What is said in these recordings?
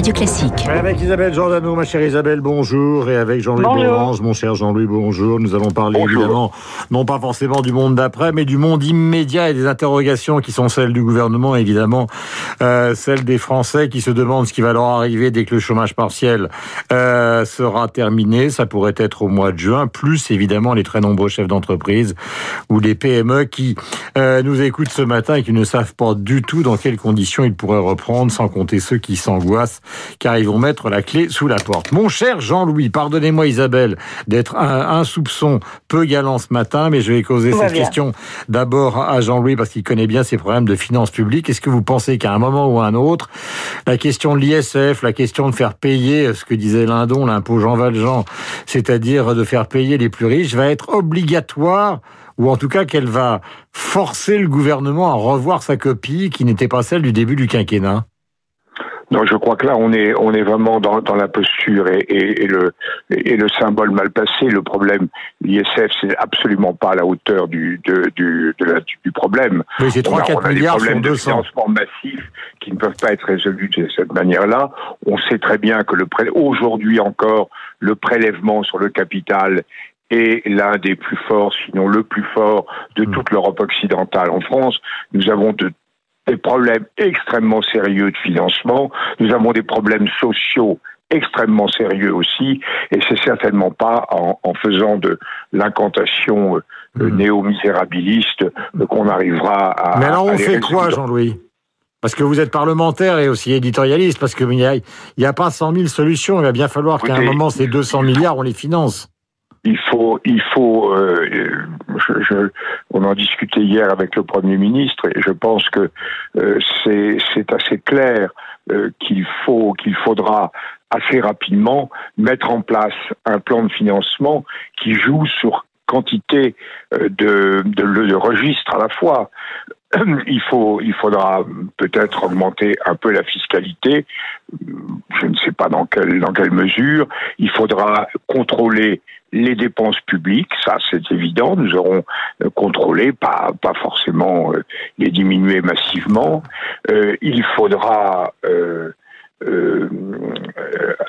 Radio Classique. Avec Isabelle Giordano, ma chère Isabelle, bonjour. Et avec Jean-Louis Borange, mon cher Jean-Louis, bonjour. Nous allons parler évidemment, non pas forcément du monde d'après, mais du monde immédiat et des interrogations qui sont celles du gouvernement, évidemment, euh, celles des Français qui se demandent ce qui va leur arriver dès que le chômage partiel euh, sera terminé. Ça pourrait être au mois de juin, plus évidemment les très nombreux chefs d'entreprise ou les PME qui euh, nous écoutent ce matin et qui ne savent pas du tout dans quelles conditions ils pourraient reprendre, sans compter ceux qui s'angoissent, car ils vont mettre la clé sous la porte. Mon cher Jean-Louis, pardonnez-moi Isabelle d'être un, soupçon peu galant ce matin, mais je vais causer cette question d'abord à Jean-Louis parce qu'il connaît bien ses problèmes de finances publiques. Est-ce que vous pensez qu'à un moment ou à un autre, la question de l'ISF, la question de faire payer ce que disait Lindon, l'impôt Jean Valjean, c'est-à-dire de faire payer les plus riches, va être obligatoire ou en tout cas qu'elle va forcer le gouvernement à revoir sa copie qui n'était pas celle du début du quinquennat? Non, je crois que là, on est, on est vraiment dans, dans la posture et, et, et, le, et le symbole mal passé. Le problème, l'ISF, c'est absolument pas à la hauteur du, de, du, de la, du problème. Oui, c'est 3-4 milliards des problèmes de financement massif qui ne peuvent pas être résolus de cette manière-là. On sait très bien que le aujourd'hui encore, le prélèvement sur le capital est l'un des plus forts, sinon le plus fort de hmm. toute l'Europe occidentale. En France, nous avons de des problèmes extrêmement sérieux de financement, nous avons des problèmes sociaux extrêmement sérieux aussi, et c'est certainement pas en, faisant de l'incantation euh, hmm. néo-misérabiliste qu'on arrivera à. Mais alors on fait quoi, Jean-Louis? Parce que vous êtes parlementaire et aussi éditorialiste, parce qu'il n'y a, y a pas 100 000 solutions. Il va bien falloir qu'à un moment, ces 200 milliards, on les finance il faut, il faut. Euh, je, je, on en discutait hier avec le premier ministre et je pense que euh, c'est assez clair euh, qu'il faut, qu'il faudra assez rapidement mettre en place un plan de financement qui joue sur quantité de, de, de registres à la fois. Il faut, il faudra peut-être augmenter un peu la fiscalité. Je ne sais pas dans quelle, dans quelle mesure. Il faudra contrôler les dépenses publiques, ça c'est évident, nous aurons euh, contrôlé, pas, pas forcément euh, les diminuer massivement. Euh, il faudra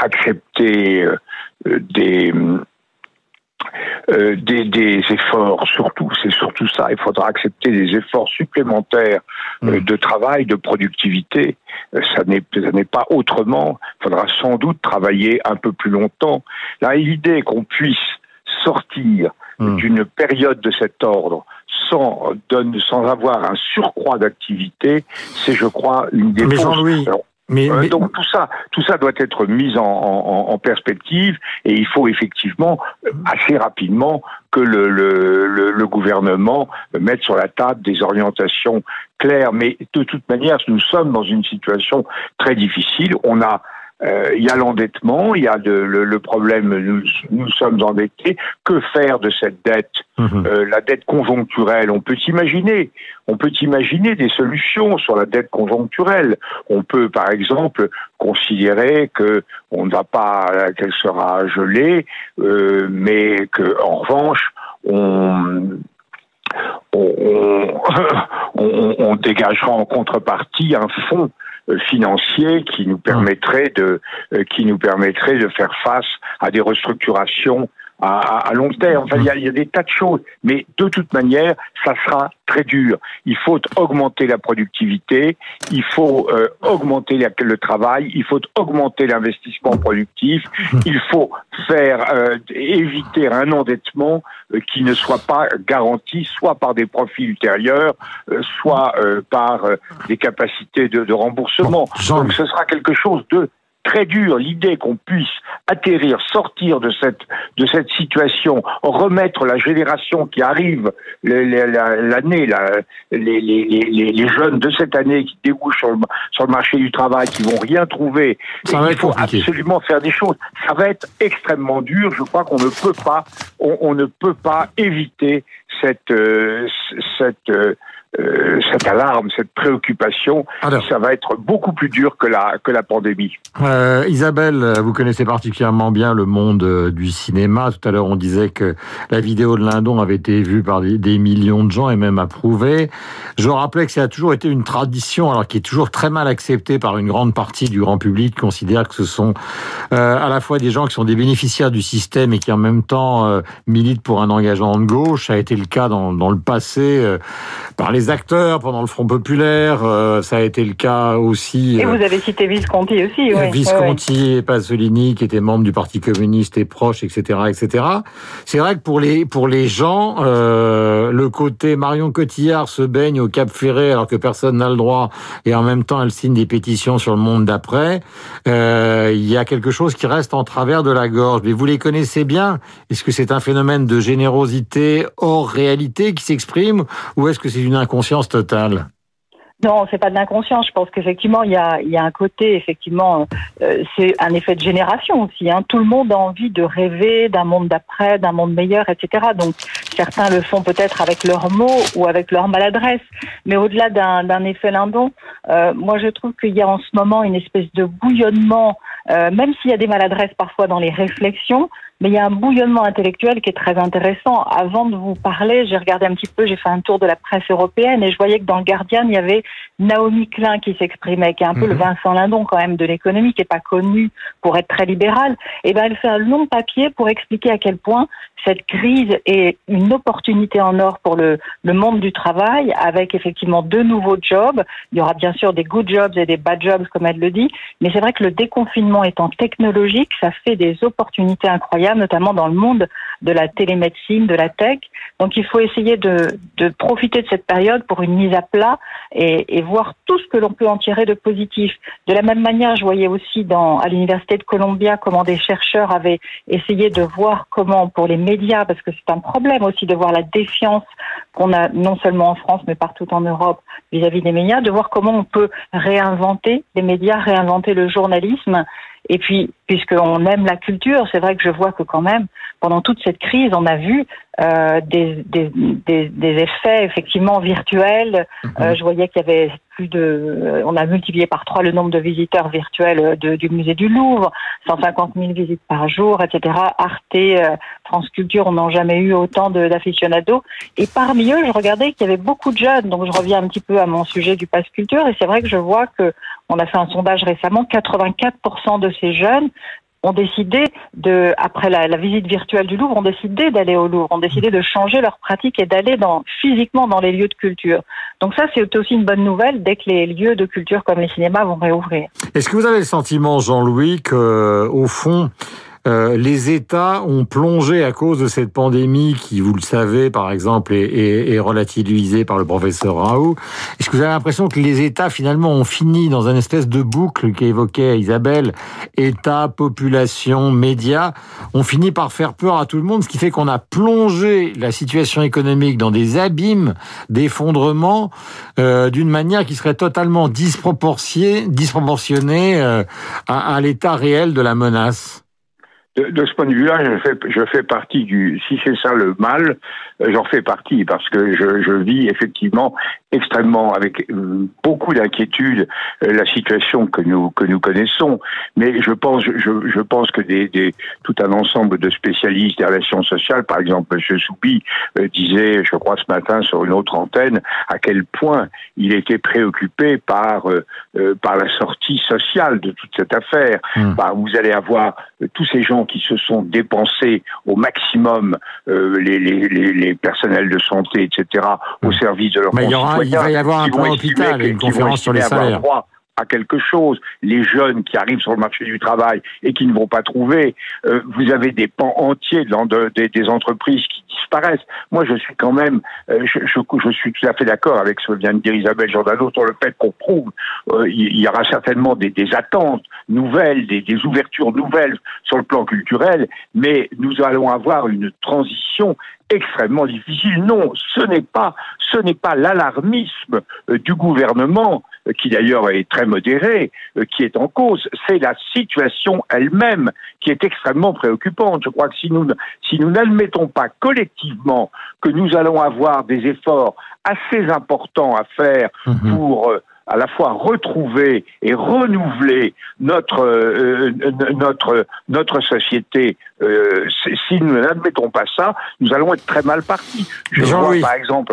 accepter des euh, des, des, efforts, surtout, c'est surtout ça. Il faudra accepter des efforts supplémentaires euh, mm. de travail, de productivité. Euh, ça n'est, ça n'est pas autrement. Il faudra sans doute travailler un peu plus longtemps. Là, l'idée qu'on puisse sortir mm. d'une période de cet ordre sans, sans avoir un surcroît d'activité, c'est, je crois, une des Mais Jean-Louis, mais, Donc tout ça, tout ça doit être mis en, en, en, perspective et il faut effectivement euh, assez rapidement que le, le, le, gouvernement mette sur la table des orientations claires. Mais de toute manière, nous sommes dans une situation très difficile. On a euh, il y a l'endettement, il y a le, problème, nous, nous, sommes endettés. Que faire de cette dette mhm. euh, La dette conjoncturelle, on peut imaginer, on peut imaginer des solutions sur la dette conjoncturelle. On peut, par exemple, considérer que on ne va pas, qu'elle sera gelée, euh, mais que, en revanche, on on, on, on, dégagera en contrepartie un fonds euh, financier qui nous permettrait de euh, qui nous permettrait de faire face à des restructurations à, à, long terme. Enfin, il y, a, y, a, des tas de choses, mais de toute manière, ça sera très dur. Il faut augmenter la productivité, il faut euh, augmenter le travail, il faut augmenter l'investissement productif, il faut faire euh, éviter un endettement euh, qui ne soit pas garanti soit par des profits ultérieurs, soit par des capacités de, de remboursement. Donc, ce sera quelque chose de très dur l'idée qu'on puisse atterrir, sortir de cette de cette situation, remettre la génération qui arrive l'année, les, les, les, jeunes de cette année qui débouchent sur le, sur le marché du travail, qui vont rien trouver, Ça il faut absolument faire des choses. Ça va être extrêmement dur. Je crois qu'on ne peut pas, on, ne peut pas éviter cette euh, cette euh, euh, cette alarme, cette préoccupation, ça va être beaucoup plus dur que la, que la pandémie. Euh, Isabelle, vous connaissez particulièrement bien le monde euh, du cinéma. Tout à l'heure, on disait que la vidéo de Lindon avait été vue par des, millions de gens et même approuvée. Je rappelais que ça a toujours été une tradition, alors qui est toujours très mal acceptée par une grande partie du grand public, qui considère que ce sont euh, à la fois des gens qui sont des bénéficiaires du système et qui en même temps euh, militent pour un engagement de gauche. Ça a été le cas dans, dans le passé euh, par les acteurs pendant le Front populaire. Euh, ça a été le cas aussi. Et vous avez cité Visconti aussi, oui. Visconti et Pasolini, qui étaient membres du Parti communiste et proches, etc., etc. C'est vrai que pour les pour les gens, euh, le côté Marion Cotillard se baigne au Cap Ferré alors que personne n'a le droit, et en même temps elle signe des pétitions sur le monde d'après. Euh, il y a quelque chose qui reste en travers de la gorge. Mais vous les connaissez bien. Est-ce que c'est un phénomène de générosité hors réalité qui s'exprime, ou est-ce que c'est une inconscience totale? Non, c'est pas de l'inconscience. Je pense qu'effectivement, il y a, y a un côté, effectivement, euh, c'est un effet de génération aussi. Hein. Tout le monde a envie de rêver d'un monde d'après, d'un monde meilleur, etc. Donc, certains le font peut-être avec leurs mots ou avec leur maladresse. Mais au-delà d'un effet lindon, euh, moi, je trouve qu'il y a en ce moment une espèce de bouillonnement, euh, même s'il y a des maladresses parfois dans les réflexions, mais il y a un bouillonnement intellectuel qui est très intéressant. Avant de vous parler, j'ai regardé un petit peu, j'ai fait un tour de la presse européenne et je voyais que dans le Guardian, il y avait Naomi Klein qui s'exprimait, qui est un peu le mhm. Vincent Lindon quand même de l'économie, qui est pas connu pour être très libérale. Et ben, elle fait un long papier pour expliquer à quel point cette crise est une opportunité en or pour le, le monde du travail, avec effectivement de nouveaux jobs. Il y aura bien sûr des good jobs et des bad jobs, comme elle le dit, mais c'est vrai que le déconfinement étant technologique, ça fait des opportunités incroyables, notamment dans le monde de la télémédecine, de la tech. Donc il faut essayer de, de profiter de cette période pour une mise à plat et, et voir tout ce que l'on peut en tirer de positif. De la même manière, je voyais aussi dans, à l'université de Columbia comment des chercheurs avaient essayé de voir comment pour les médias, parce que c'est un problème aussi de voir la défiance qu'on a non seulement en France mais partout en Europe vis-à-vis des médias, de voir comment on peut réinventer les médias, réinventer le journalisme. Et puis, puisqu'on aime la culture, c'est vrai que je vois que quand même, pendant toute cette crise, on a vu euh, des, des, des, des, effets effectivement virtuels. Mhm. Euh, je voyais qu'il y avait plus de, on a multiplié par trois le nombre de visiteurs virtuels de, du musée du Louvre, 150 000 visites par jour, etc. Arte, euh, France Culture, on n'a jamais eu autant d'aficionados. Et parmi eux, je regardais qu'il y avait beaucoup de jeunes. Donc je reviens un petit peu à mon sujet du pass culture, et c'est vrai que je vois que on a fait un sondage récemment, 84% de ces jeunes ont décidé de, après la, visite virtuelle du Louvre, ont décidé d'aller au Louvre, ont décidé de changer leur pratique et d'aller dans, physiquement dans les lieux de culture. Donc ça, c'est aussi une bonne nouvelle dès que les lieux de culture comme les cinémas vont réouvrir. Est-ce que vous avez le sentiment, Jean-Louis, que, au fond, euh, les États ont plongé à cause de cette pandémie qui, vous le savez, par exemple, est, est, relativisée par le professeur Raoult. Est-ce que vous avez l'impression que les États, finalement, ont fini dans une espèce de boucle qu'évoquait Isabelle, État, population, médias, ont fini par faire peur à tout le monde, ce qui fait qu'on a plongé la situation économique dans des abîmes d'effondrement euh, d'une manière qui serait totalement disproportionnée, disproportionnée euh, à, à l'état réel de la menace de, ce point de vue-là, je fais, je fais partie du. Si c'est ça le mal, euh, j'en fais partie parce que je, je, vis effectivement extrêmement avec euh, beaucoup d'inquiétude euh, la situation que nous que nous connaissons. Mais je pense, je, je pense que des, des, tout un ensemble de spécialistes des relations sociales, par exemple M. Soupi, disait, je crois ce matin sur une autre antenne, à quel point il était préoccupé par par la sortie sociale de toute cette affaire. Mmh. Bah, vous allez avoir tous ces gens qui se sont dépensés au maximum euh, les, les, les, personnels de santé, etc., au mmh. service de leurs concitoyens. Il va y avoir un plan hôpital une conférence sur les salaires à quelque chose. Les jeunes qui arrivent sur le marché du travail et qui ne vont pas trouver, euh, vous avez des pans entiers de, des entreprises qui disparaissent. Moi, je suis quand même, euh, je, je, suis tout à fait d'accord avec ce que vient de dire Isabelle Giordano sur le fait qu'on prouve, euh, y aura certainement des, attentes nouvelles, des, des, ouvertures nouvelles sur le plan culturel, mais nous allons avoir une transition extrêmement difficile. Non, ce n'est pas, ce n'est pas l'alarmisme du gouvernement qui d'ailleurs est très modéré, qui est en cause. C'est la situation elle-même qui est extrêmement préoccupante. Je crois que si nous si nous n'admettons pas collectivement que nous allons avoir des efforts assez importants à faire mhm. pour à la fois retrouver et renouveler notre euh, notre notre société. Euh, si nous n'admettons pas ça, nous allons être très mal partis. Je vois par exemple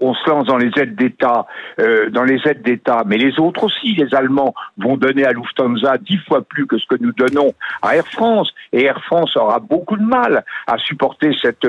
on se lance dans les aides d'État, euh, dans les aides d'État, mais les autres aussi, les Allemands vont donner à Lufthansa dix fois plus que ce que nous donnons à Air France, et Air France aura beaucoup de mal à supporter cette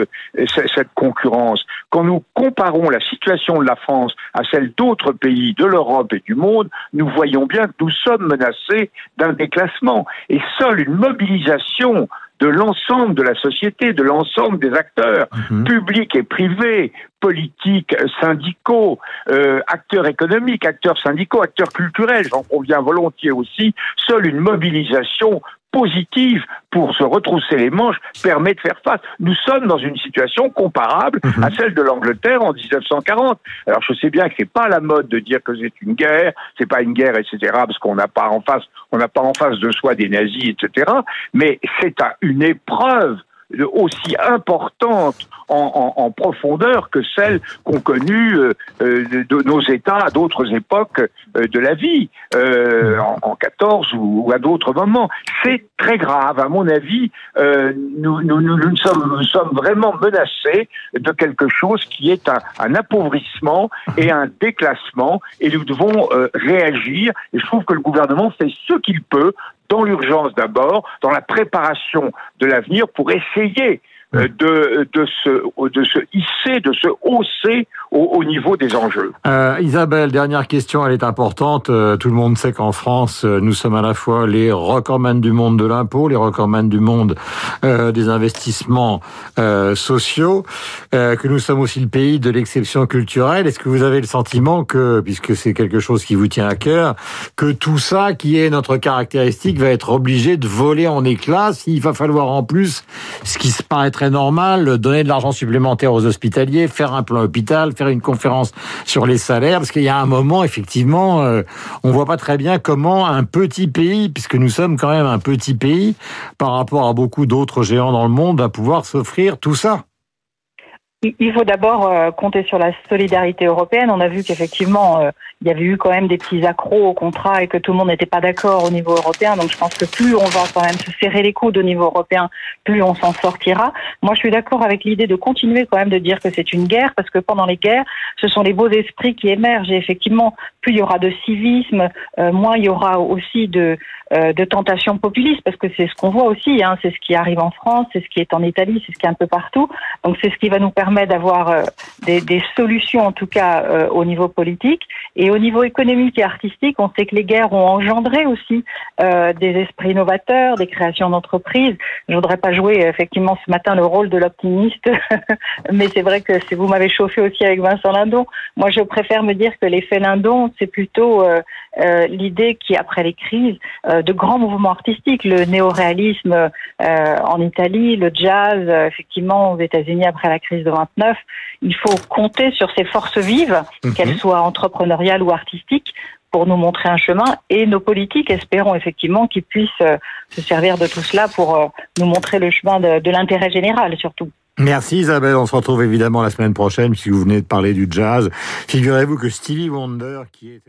cette concurrence. Quand nous comparons la situation de la France à celle d'autres pays de l'Europe et du monde, nous voyons bien que nous sommes menacés d'un déclassement, et seule une mobilisation de l'ensemble de la société, de l'ensemble des acteurs, mhm. publics et privés, politiques, syndicaux, euh, acteurs économiques, acteurs syndicaux, acteurs culturels, j'en conviens volontiers aussi, seule une mobilisation positive pour se retrousser les manches permet de faire face. Nous sommes dans une situation comparable à mhm. celle de l'Angleterre en 1940. Alors je sais bien que c'est pas la mode de dire que c'est une guerre, c'est pas une guerre, etc. Parce qu'on n'a pas en face, on n'a pas en face de soi des nazis, etc. Mais c'est une épreuve aussi importante en, profondeur que celle qu'ont connues euh, euh, de, nos États à d'autres époques euh, de la vie, en, en 14 ou, à d'autres moments. C'est très grave, à mon avis. Nous, nous sommes vraiment menacés de quelque chose qui est un, un appauvrissement et un déclassement, et nous devons réagir. Et je trouve que le gouvernement fait ce qu'il peut dans l'urgence d'abord, dans la préparation de l'avenir pour essayer euh, de, se hisser, de se hausser au, niveau des enjeux. Euh, Isabelle, dernière question, elle est importante. Euh, tout le monde sait qu'en France, euh, nous sommes à la fois les recordman du monde de l'impôt, les recordman du monde des investissements sociaux, que nous sommes aussi le pays de l'exception culturelle. Est-ce que vous avez le sentiment que, puisque c'est quelque chose qui vous tient à cœur, que tout ça, qui est notre caractéristique, va être obligé de voler en éclats? S'il va falloir en plus, ce qui se paraît très normal, donner de l'argent supplémentaire aux hospitaliers, faire un plan hôpital, faire une conférence sur les salaires, parce qu'il y a un moment, effectivement, euh, on voit pas très bien comment un petit pays, puisque nous sommes quand même un petit pays, par rapport à beaucoup d'autres géants dans le monde, va pouvoir s'offrir tout ça. Il faut d'abord euh, compter sur la solidarité européenne. On a vu qu'effectivement, euh, il y avait eu quand même des petits accros au contrat et que tout le monde n'était pas d'accord au niveau européen. Donc je pense que plus on va quand même se serrer les coudes au niveau européen, plus on s'en sortira. Moi, je suis d'accord avec l'idée de continuer quand même de dire que c'est une guerre, parce que pendant les guerres, ce sont les beaux esprits qui émergent. Et effectivement, plus il y aura de civisme, euh, moins il y aura aussi de, euh, de tentations populistes, parce que c'est ce qu'on voit aussi. Hein, c'est ce qui arrive en France, c'est ce qui est en Italie, c'est ce qui est un peu partout. Donc c'est ce qui va nous permettre d'avoir euh, des, des, solutions, en tout cas au niveau politique. Et au niveau économique et artistique, on sait que les guerres ont engendré aussi euh, des esprits innovateurs, des créations d'entreprises. Je voudrais pas jouer effectivement ce matin le rôle de l'optimiste, mais c'est vrai que si vous m'avez chauffé aussi avec Vincent Lindon, moi je préfère me dire que l'effet Lindon, c'est plutôt euh, euh, l'idée qui, après les crises, euh, de grands mouvements artistiques, le néoréalisme euh, en Italie, le jazz, effectivement aux États-Unis après la crise de 29, il faut compter sur ces forces vives, mhm. qu'elles soient entrepreneuriales ou artistiques, pour nous montrer un chemin et nos politiques, espérons effectivement qu'ils puissent se servir de tout cela pour nous montrer le chemin de, de l'intérêt général surtout. Merci Isabelle, on se retrouve évidemment la semaine prochaine si vous venez de parler du jazz. Figurez-vous que Stevie Wonder qui est